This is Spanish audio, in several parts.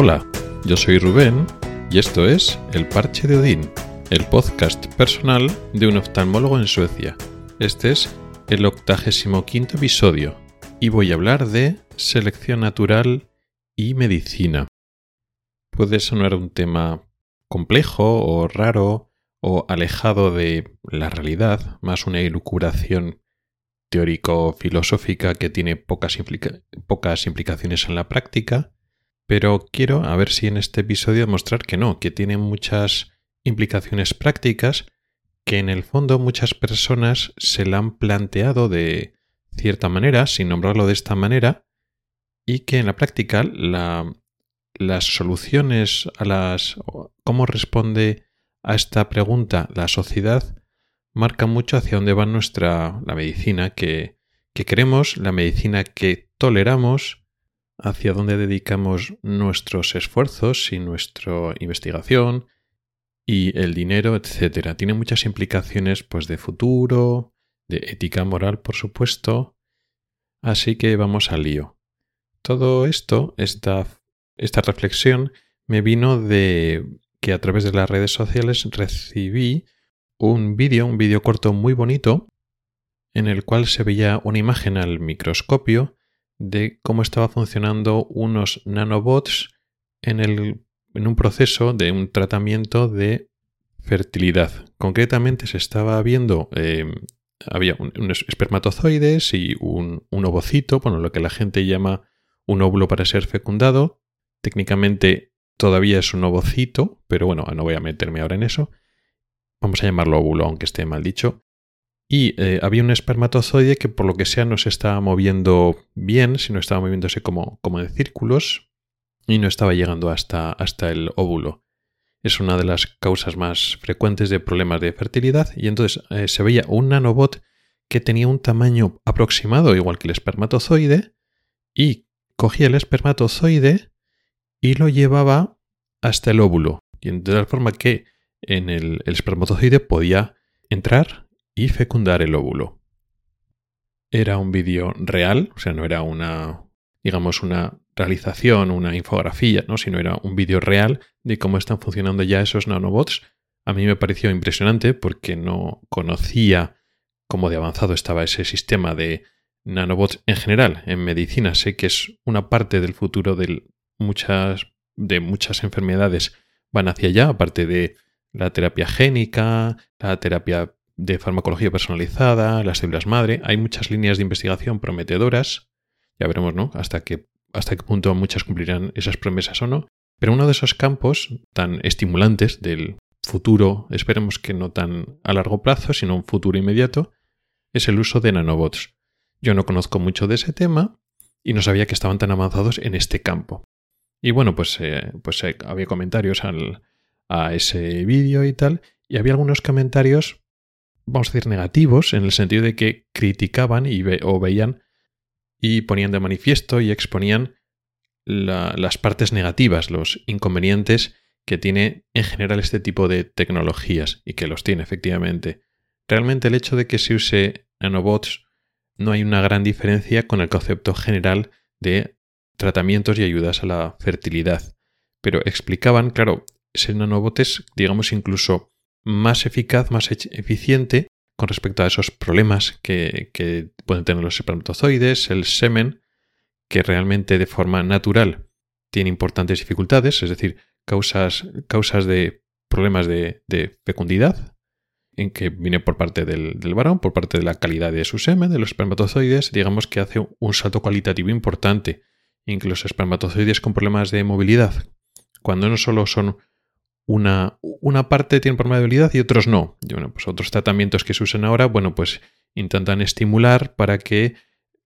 Hola, yo soy Rubén y esto es El Parche de Odín, el podcast personal de un oftalmólogo en Suecia. Este es el octagésimo quinto episodio y voy a hablar de selección natural y medicina. Puede sonar un tema complejo o raro o alejado de la realidad, más una elucubración teórico-filosófica que tiene pocas, pocas implicaciones en la práctica, pero quiero a ver si en este episodio demostrar que no, que tiene muchas implicaciones prácticas que en el fondo muchas personas se la han planteado de cierta manera, sin nombrarlo de esta manera, y que en la práctica las soluciones a las... cómo responde a esta pregunta la sociedad marca mucho hacia dónde va nuestra la medicina que, que queremos, la medicina que toleramos, hacia dónde dedicamos nuestros esfuerzos y nuestra investigación y el dinero, etcétera. Tiene muchas implicaciones pues de futuro, de ética moral, por supuesto. Así que vamos al lío. Todo esto, esta, esta reflexión, me vino de que a través de las redes sociales recibí un vídeo, un vídeo corto muy bonito, en el cual se veía una imagen al microscopio de cómo estaba funcionando unos nanobots en, el, en un proceso de un tratamiento de fertilidad. Concretamente se estaba viendo, em, había unos espermatozoides y un, un ovocito, bueno, lo que la gente llama un óvulo para ser fecundado. Técnicamente todavía es un ovocito, pero bueno, no voy a meterme ahora en eso vamos a llamarlo óvulo, aunque esté mal dicho, y eh, había un espermatozoide que por lo que sea no se estaba moviendo bien, sino estaba moviéndose como, como en círculos y no estaba llegando hasta, hasta el óvulo. Es una de las causas más frecuentes de problemas de fertilidad y entonces eh, se veía un nanobot que tenía un tamaño aproximado igual que el espermatozoide y cogía el espermatozoide y lo llevaba hasta el óvulo. De tal forma que en el, espermatozoide podía entrar y fecundar el óvulo. Era un vídeo real, o sea, no era una, digamos, una realización, una infografía, ¿no? sino era un vídeo real de cómo están funcionando ya esos nanobots. A mí me pareció impresionante porque no conocía cómo de avanzado estaba ese sistema de nanobots en general. En medicina sé que es una parte del futuro de muchas, de muchas enfermedades van hacia allá, aparte de la terapia génica, la terapia de farmacología personalizada, las células madre. Hay muchas líneas de investigación prometedoras. Ya veremos, ¿no? Hasta qué, hasta qué punto muchas cumplirán esas promesas o no. Pero uno de esos campos tan estimulantes del futuro, esperemos que no tan a largo plazo, sino un futuro inmediato, es el uso de nanobots. Yo no conozco mucho de ese tema y no sabía que estaban tan avanzados en este campo. Y bueno, pues, eh, pues eh, había comentarios al, a ese vídeo y tal, y había algunos comentarios, vamos a decir, negativos, en el sentido de que criticaban y o veían y ponían de manifiesto y exponían las partes negativas, los inconvenientes que tiene en general este tipo de tecnologías, y que los tiene efectivamente. Realmente el hecho de que se use nanobots no hay una gran diferencia con el concepto general de tratamientos y ayudas a la fertilidad. Pero explicaban, claro, ese nanobot es, digamos, incluso más eficaz, más eficiente con respecto a esos problemas que, pueden tener los espermatozoides, el semen, que realmente de forma natural tiene importantes dificultades, es decir, causas, causas de problemas de, fecundidad, en que viene por parte del, del, varón, por parte de la calidad de su semen, de los espermatozoides, digamos que hace un salto cualitativo importante. Incluso espermatozoides con problemas de movilidad, cuando no solo son una, una parte tiene debilidad y otros no. Y bueno, pues otros tratamientos que se usan ahora, bueno, pues intentan estimular para que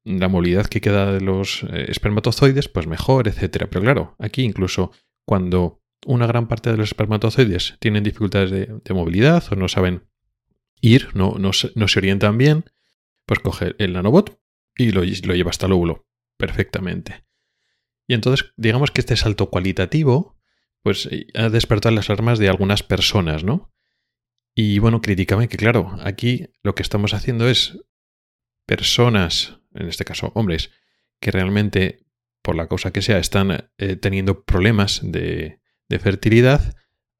la movilidad que queda de los eh, espermatozoides, pues mejor, etcétera. Pero claro, aquí incluso cuando una gran parte de los espermatozoides tienen dificultades de, movilidad o no saben ir, no, no, se orientan bien, pues coge el nanobot y lo, lo lleva hasta el óvulo perfectamente. Y entonces, digamos que este salto cualitativo pues eh, ha despertado las armas de algunas personas, ¿no? Y bueno, criticaban que, claro, aquí lo que estamos haciendo es personas, en este caso hombres, que realmente por la causa que sea, están eh, teniendo problemas de, fertilidad,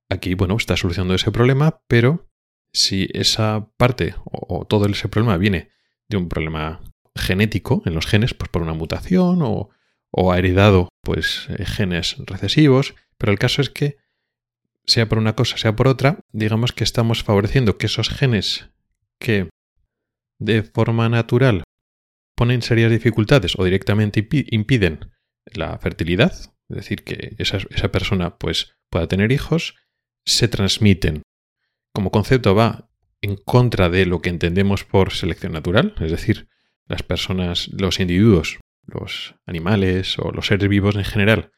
aquí, bueno, está solucionando ese problema, pero si esa parte o, todo ese problema viene de un problema genético en los genes, pues por una mutación o, ha heredado pues eh, genes recesivos, pero el caso es que sea por una cosa, sea por otra, digamos que estamos favoreciendo que esos genes que de forma natural ponen serias dificultades o directamente impiden la fertilidad, es decir, que esa, persona pues, pueda tener hijos, se transmiten. Como concepto va en contra de lo que entendemos por selección natural, es decir, las personas, los individuos, los animales o los seres vivos en general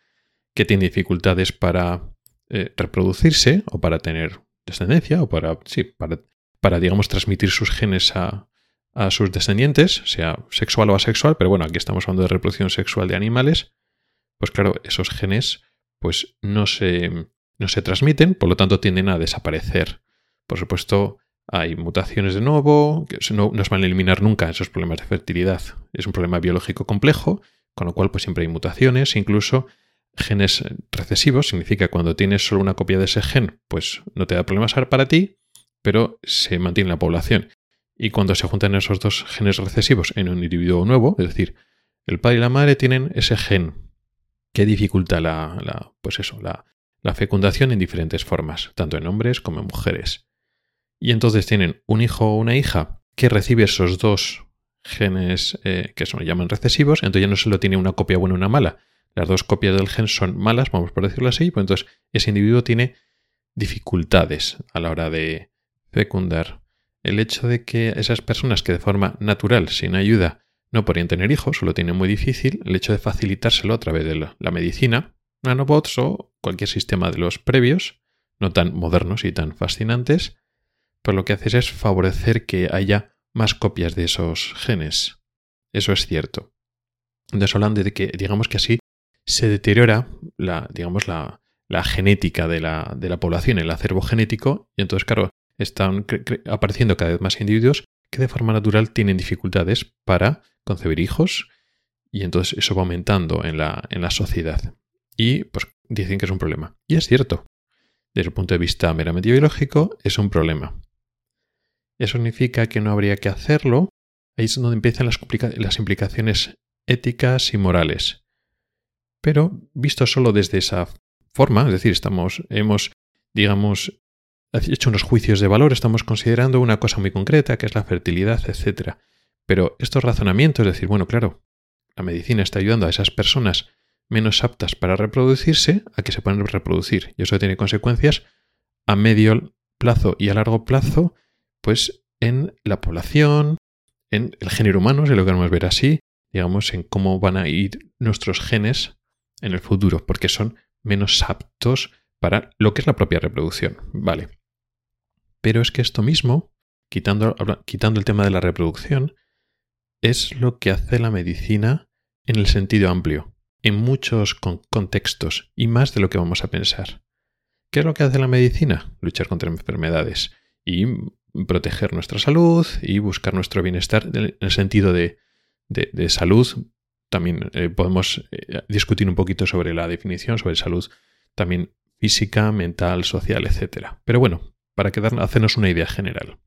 que tienen dificultades para eh, reproducirse o para tener descendencia o para, sí, para, para digamos, transmitir sus genes a, a sus descendientes, sea sexual o asexual, pero bueno, aquí estamos hablando de reproducción sexual de animales, pues claro, esos genes pues no se, no se transmiten, por lo tanto tienden a desaparecer. Por supuesto, hay mutaciones de nuevo, que no, no se van a eliminar nunca esos problemas de fertilidad. Es un problema biológico complejo, con lo cual pues siempre hay mutaciones, incluso genes recesivos, significa cuando tienes solo una copia de ese gen, pues no te da problemas para ti, pero se mantiene la población. Y cuando se juntan esos dos genes recesivos en un individuo nuevo, es decir, el padre y la madre tienen ese gen que dificulta la, pues eso, la, fecundación en diferentes formas, tanto en hombres como en mujeres. Y entonces tienen un hijo o una hija que recibe esos dos genes eh, que se llaman recesivos, entonces ya no solo tiene una copia buena y una mala. Las dos copias del gen son malas, vamos por decirlo así, pues entonces ese individuo tiene dificultades a la hora de fecundar el hecho de que esas personas que de forma natural, sin ayuda, no podrían tener hijos lo tienen muy difícil, el hecho de facilitárselo a través de la medicina, nanobots o cualquier sistema de los previos, no tan modernos y tan fascinantes, pues lo que haces es favorecer que haya más copias de esos genes. Eso es cierto. Entonces hablan de que, digamos que así, se deteriora la, digamos, la, la genética de la, de la población, el acervo genético, y entonces, claro, están apareciendo cada vez más individuos que de forma natural tienen dificultades para concebir hijos y entonces eso va aumentando en la, en la sociedad. Y pues dicen que es un problema. Y es cierto. Desde el punto de vista meramente biológico es un problema. Eso significa que no habría que hacerlo. Ahí es donde empiezan las, las implicaciones éticas y morales. Pero visto solo desde esa forma, es decir, estamos, hemos, digamos, hecho unos juicios de valor, estamos considerando una cosa muy concreta, que es la fertilidad, etc. Pero estos razonamientos, es decir, bueno, claro, la medicina está ayudando a esas personas menos aptas para reproducirse a que se puedan reproducir. Y eso tiene consecuencias a medio plazo y a largo plazo, pues en la población, en el género humano, si lo queremos ver así, digamos, en cómo van a ir nuestros genes en el futuro, porque son menos aptos para lo que es la propia reproducción. Vale. Pero es que esto mismo, quitando, quitando el tema de la reproducción, es lo que hace la medicina en el sentido amplio, en muchos contextos y más de lo que vamos a pensar. ¿Qué es lo que hace la medicina? Luchar contra enfermedades y proteger nuestra salud y buscar nuestro bienestar en el sentido de, salud. También eh, podemos eh, discutir un poquito sobre la definición, sobre salud también física, mental, social, etc. Pero bueno, para hacernos una idea general.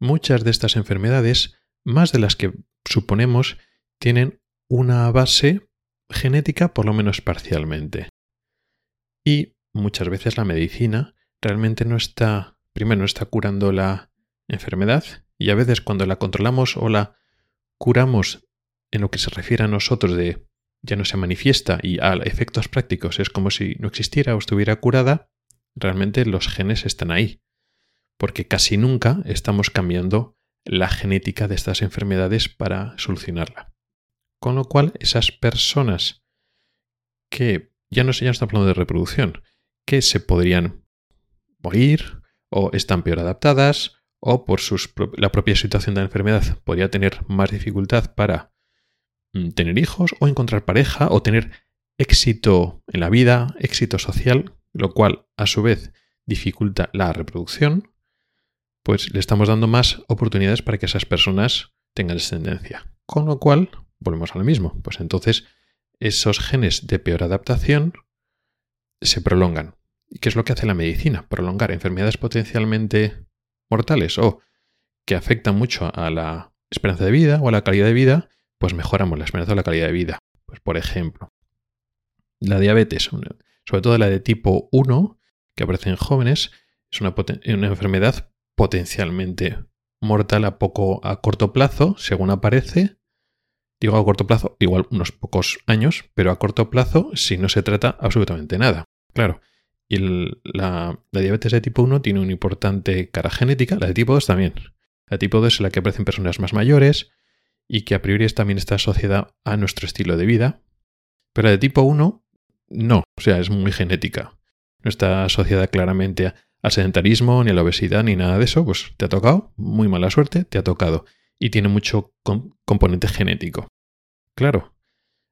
Muchas de estas enfermedades, más de las que suponemos, tienen una base genética por lo menos parcialmente. Y muchas veces la medicina realmente no está, primero no está curando la enfermedad y a veces cuando la controlamos o la curamos en lo que se refiere a nosotros de ya no se manifiesta y a efectos prácticos es como si no existiera o estuviera curada, realmente los genes están ahí, porque casi nunca estamos cambiando la genética de estas enfermedades para solucionarla. Con lo cual, esas personas que ya no se no hablando de reproducción, que se podrían morir o están peor adaptadas o por la propia situación de la enfermedad podría tener más dificultad para tener hijos o encontrar pareja o tener éxito en la vida, éxito social, lo cual a su vez dificulta la reproducción, pues le estamos dando más oportunidades para que esas personas tengan descendencia. Con lo cual, volvemos a lo mismo, pues entonces esos genes de peor adaptación se prolongan. ¿Y qué es lo que hace la medicina? Prolongar enfermedades potencialmente mortales o que afectan mucho a la esperanza de vida o a la calidad de vida, pues mejoramos la esperanza o la calidad de vida. Pues por ejemplo, la diabetes, sobre todo la de tipo 1, que aparece en jóvenes, es una, enfermedad potencialmente mortal a poco a corto plazo, según aparece. Digo a corto plazo, igual unos pocos años, pero a corto plazo si no se trata absolutamente nada. Claro, y la, diabetes de tipo 1 tiene una importante cara genética, la de tipo 2 también. La de tipo 2 es la que aparece en personas más mayores y que a priori también está asociada a nuestro estilo de vida. Pero de tipo 1 no, o sea, es muy genética. No está asociada claramente al sedentarismo, ni a la obesidad, ni nada de eso. Pues te ha tocado, muy mala suerte, te ha tocado. Y tiene mucho componente genético. Claro,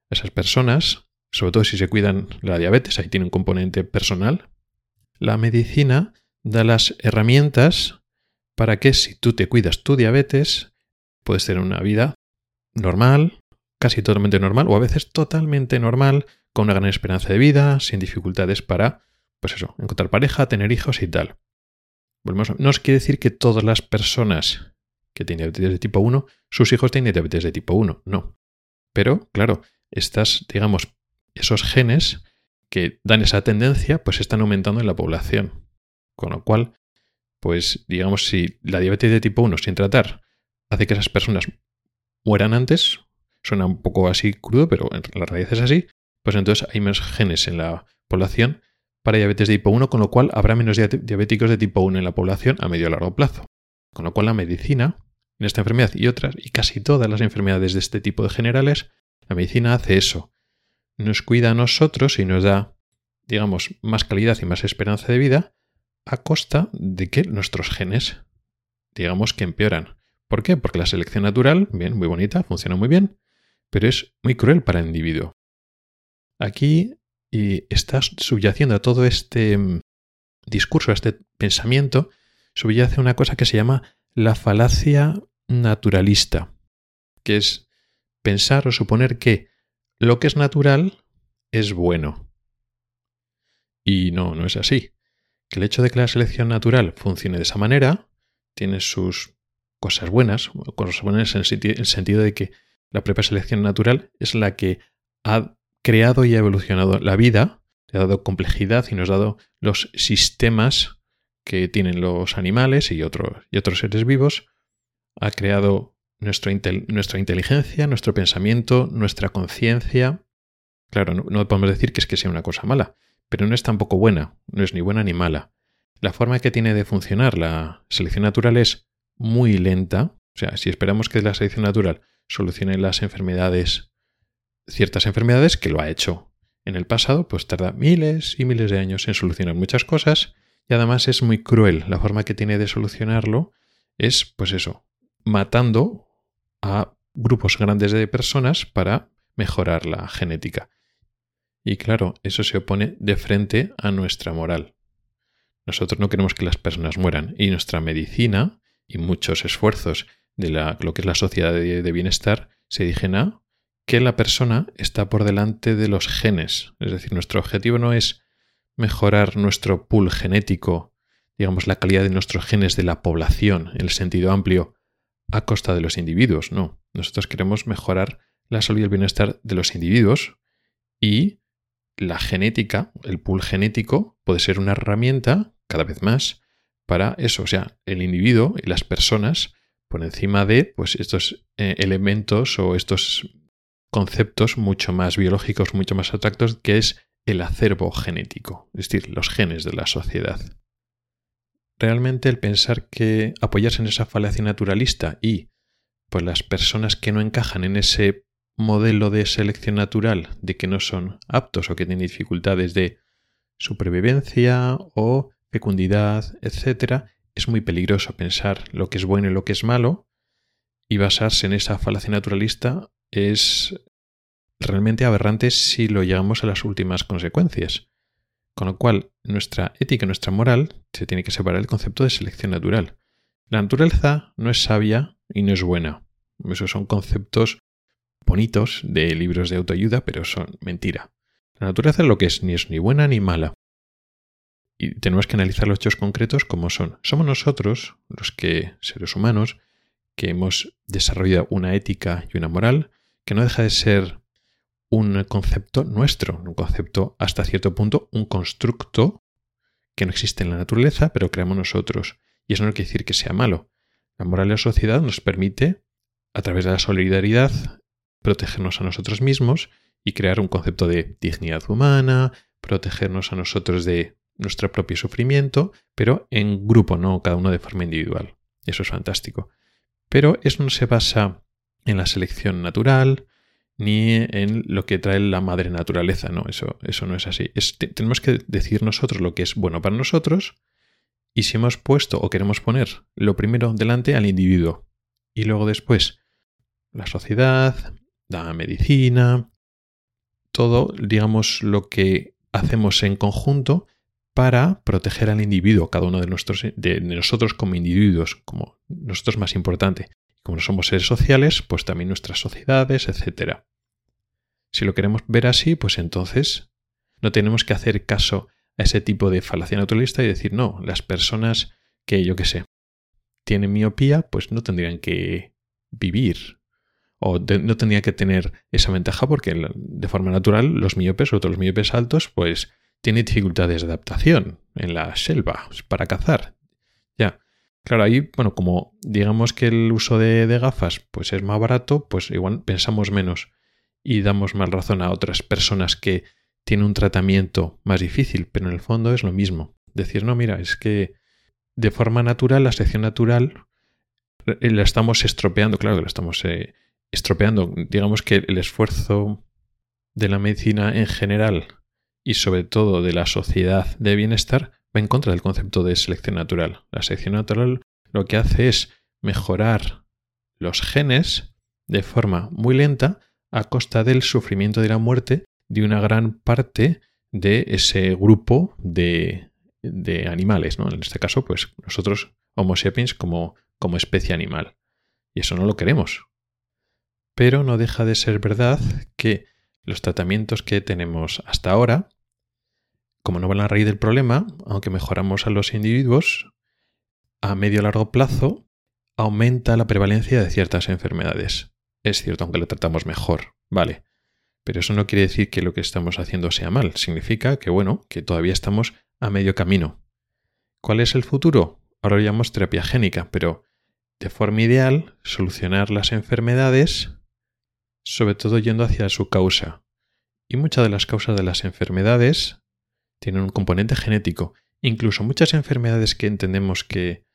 esas personas sobre todo si se cuidan la diabetes, ahí tiene un componente personal. La medicina da las herramientas para que si tú te cuidas tu diabetes, puedes tener una vida normal, casi totalmente normal, o a veces totalmente normal, con una gran esperanza de vida, sin dificultades para, pues eso, encontrar pareja, tener hijos y tal. no os quiere decir que todas las personas que tienen diabetes de tipo 1, sus hijos tienen diabetes de tipo 1, no. Pero, claro, estas, digamos, esos genes que dan esa tendencia, pues están aumentando en la población. Con lo cual, pues digamos, si la diabetes de tipo 1 sin tratar hace que esas personas mueran antes, suena un poco así crudo, pero en la realidad es así, pues entonces hay menos genes en la población para diabetes de tipo 1, con lo cual habrá menos diabéticos de tipo 1 en la población a medio largo plazo. Con lo cual la medicina, en esta enfermedad y otras, y casi todas las enfermedades de este tipo de generales, la medicina hace eso, nos cuida a nosotros y nos da, digamos, más calidad y más esperanza de vida a costa de que nuestros genes, digamos, que empeoran. ¿Por qué? Porque la selección natural, bien, muy bonita, funciona muy bien, pero es muy cruel para el individuo. Aquí y está subyaciendo a todo este mm, discurso, a este pensamiento, subyace una cosa que se llama la falacia naturalista, que es pensar o suponer que lo que es natural es bueno. Y no, no es así. Que el hecho de que la selección natural funcione de esa manera tiene sus cosas buenas, cosas buenas en el sentido de que la propia selección natural es la que ha creado y ha evolucionado la vida, le ha dado complejidad y nos ha dado los sistemas que tienen los animales y, y otros seres vivos, ha creado nuestra, inteligencia, nuestro pensamiento, nuestra conciencia. Claro, no, podemos decir que es que sea una cosa mala, pero no es tampoco buena, no es ni buena ni mala. La forma que tiene de funcionar la selección natural es muy lenta. O sea, si esperamos que la selección natural solucione las enfermedades, ciertas enfermedades, que lo ha hecho en el pasado, pues tarda miles y miles de años en solucionar muchas cosas y además es muy cruel. La forma que tiene de solucionarlo es, pues eso, matando a grupos grandes de personas para mejorar la genética. Y claro, eso se opone de frente a nuestra moral. Nosotros no queremos que las personas mueran y nuestra medicina y muchos esfuerzos de lo que es la sociedad de, bienestar se dirigen a que la persona está por delante de los genes. Es decir, nuestro objetivo no es mejorar nuestro pool genético, digamos, la calidad de nuestros genes de la población en el sentido amplio, a costa de los individuos, no. Nosotros queremos mejorar la salud y el bienestar de los individuos y la genética, el pool genético, puede ser una herramienta cada vez más para eso, o sea, el individuo y las personas por encima de pues, estos eh, elementos o estos conceptos mucho más biológicos, mucho más abstractos, que es el acervo genético, es decir, los genes de la sociedad. Realmente el pensar que apoyarse en esa falacia naturalista y pues las personas que no encajan en ese modelo de selección natural de que no son aptos o que tienen dificultades de supervivencia o fecundidad, etc., es muy peligroso pensar lo que es bueno y lo que es malo y basarse en esa falacia naturalista es realmente aberrante si lo llevamos a las últimas consecuencias. Con lo cual, nuestra ética, nuestra moral, se tiene que separar del concepto de selección natural. La naturaleza no es sabia y no es buena. Esos son conceptos bonitos de libros de autoayuda, pero son mentira. La naturaleza lo que es, ni es ni buena ni mala. Y tenemos que analizar los hechos concretos como son. Somos nosotros, los que, seres humanos, que hemos desarrollado una ética y una moral que no deja de ser un concepto nuestro, un concepto hasta cierto punto, un constructo que no existe en la naturaleza, pero creamos nosotros. Y eso no quiere decir que sea malo. La moral de la sociedad nos permite, a través de la solidaridad, protegernos a nosotros mismos y crear un concepto de dignidad humana, protegernos a nosotros de nuestro propio sufrimiento, pero en grupo, no cada uno de forma individual. Eso es fantástico. Pero eso no se basa en la selección natural, ni en lo que trae la madre naturaleza, no, eso, eso no es así. tenemos que decir nosotros lo que es bueno para nosotros y si hemos puesto o queremos poner lo primero delante al individuo y luego después la sociedad, la medicina, todo, digamos, lo que hacemos en conjunto para proteger al individuo, cada uno de, de nosotros como individuos, como nosotros más importante. Como no somos seres sociales, pues también nuestras sociedades, etc. Si lo queremos ver así, pues entonces no tenemos que hacer caso a ese tipo de falacia naturalista y decir, no, las personas que, yo qué sé, tienen miopía, pues no tendrían que vivir o no tendrían que tener esa ventaja porque de forma natural los miopes, sobre todo los miopes altos, pues tienen dificultades de adaptación en la selva para cazar. Ya. Claro, ahí, bueno, como digamos que el uso de, gafas pues es más barato, pues igual pensamos menos y damos más razón a otras personas que tienen un tratamiento más difícil, pero en el fondo es lo mismo. Decir, no, mira, es que de forma natural, la selección natural eh, la estamos estropeando, claro que la estamos eh, estropeando. Digamos que el esfuerzo de la medicina en general y sobre todo de la sociedad de bienestar va en contra del concepto de selección natural. La selección natural lo que hace es mejorar los genes de forma muy lenta a costa del sufrimiento de la muerte de una gran parte de ese grupo de, de animales, ¿no? En este caso, pues nosotros, Homo sapiens, como, como especie animal. Y eso no lo queremos. Pero no deja de ser verdad que los tratamientos que tenemos hasta ahora, como no van a la raíz del problema, aunque mejoramos a los individuos, a medio o largo plazo aumenta la prevalencia de ciertas enfermedades. Es cierto, aunque lo tratamos mejor, vale. Pero eso no quiere decir que lo que estamos haciendo sea mal. Significa que, bueno, que todavía estamos a medio camino. ¿Cuál es el futuro? Ahora lo llamamos terapia génica, pero de forma ideal, solucionar las enfermedades sobre todo yendo hacia su causa. Y muchas de las causas de las enfermedades tienen un componente genético. Incluso muchas enfermedades que entendemos que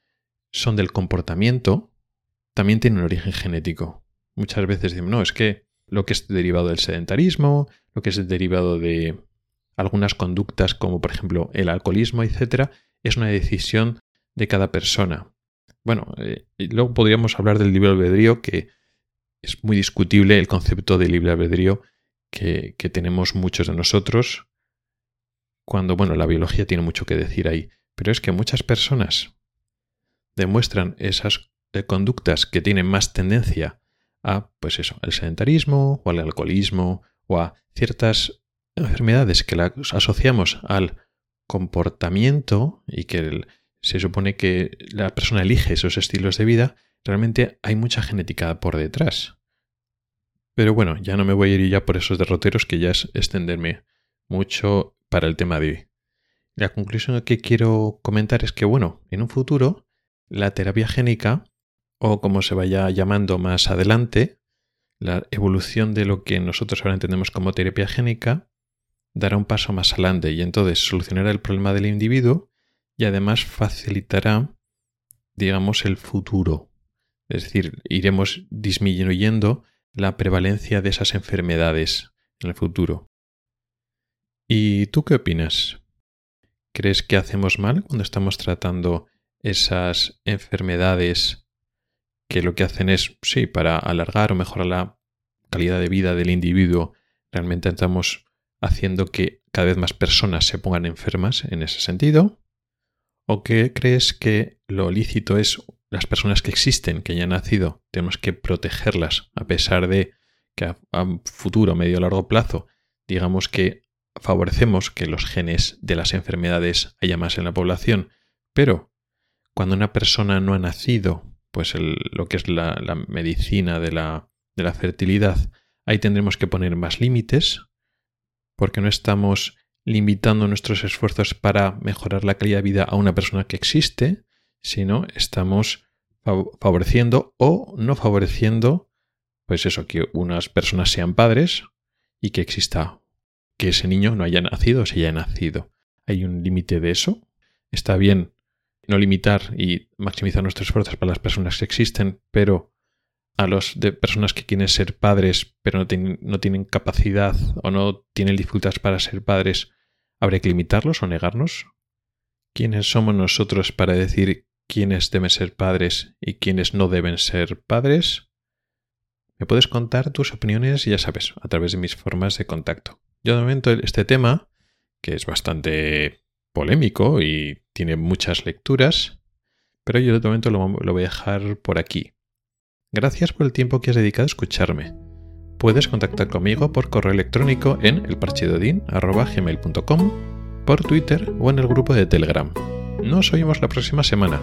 son del comportamiento también tienen un origen genético. Muchas veces decimos, no, es que lo que es derivado del sedentarismo, lo que es derivado de algunas conductas como por ejemplo el alcoholismo, etc., es una decisión de cada persona. Bueno, eh, luego podríamos hablar del libre albedrío que es muy discutible el concepto de libre albedrío que, tenemos muchos de nosotros cuando, bueno, la biología tiene mucho que decir ahí, pero es que muchas personas demuestran esas eh, conductas que tienen más tendencia a, pues eso, el sedentarismo o al alcoholismo o a ciertas enfermedades que las asociamos al comportamiento y que se supone que la persona elige esos estilos de vida, realmente hay mucha genética por detrás. Pero bueno, ya no me voy a ir ya por esos derroteros que ya es extenderme mucho para el tema de hoy. La conclusión que quiero comentar es que, bueno, en un futuro, la terapia génica, o como se vaya llamando más adelante, la evolución de lo que nosotros ahora entendemos como terapia génica, dará un paso más adelante y entonces solucionará el problema del individuo y además facilitará, digamos, el futuro es decir, iremos disminuyendo la prevalencia de esas enfermedades en el futuro. ¿Y tú qué opinas? ¿Crees que hacemos mal cuando estamos tratando esas enfermedades que lo que hacen es, sí, para alargar o mejorar la calidad de vida del individuo, realmente estamos haciendo que cada vez más personas se pongan enfermas en ese sentido? ¿O qué crees que lo lícito es las personas que existen, que ya han nacido, tenemos que protegerlas a pesar de que a, futuro, medio o largo plazo, digamos que favorecemos que los genes de las enfermedades haya más en la población, pero cuando una persona no ha nacido, pues lo que es la, medicina de la, de la fertilidad, ahí tendremos que poner más límites, porque no estamos limitando nuestros esfuerzos para mejorar la calidad de vida a una persona que existe, sino estamos favoreciendo o no favoreciendo, pues eso, que unas personas sean padres y que exista que ese niño no haya nacido o se haya nacido. ¿Hay un límite de eso? Está bien no limitar y maximizar nuestros esfuerzos para las personas que existen, pero a los de personas que quieren ser padres pero no, no tienen capacidad o no tienen dificultades para ser padres, ¿habría que limitarlos o negarnos? ¿Quiénes somos nosotros para decir quiénes deben ser padres y quiénes no deben ser padres? Me puedes contar tus opiniones, ya sabes, a través de mis formas de contacto. Yo de momento este tema, que es bastante polémico y tiene muchas lecturas, pero yo de momento lo, lo voy a dejar por aquí. Gracias por el tiempo que has dedicado a escucharme. Puedes contactar conmigo por correo electrónico en elparchedodin.com, por Twitter o en el grupo de Telegram. Nos oímos la próxima semana.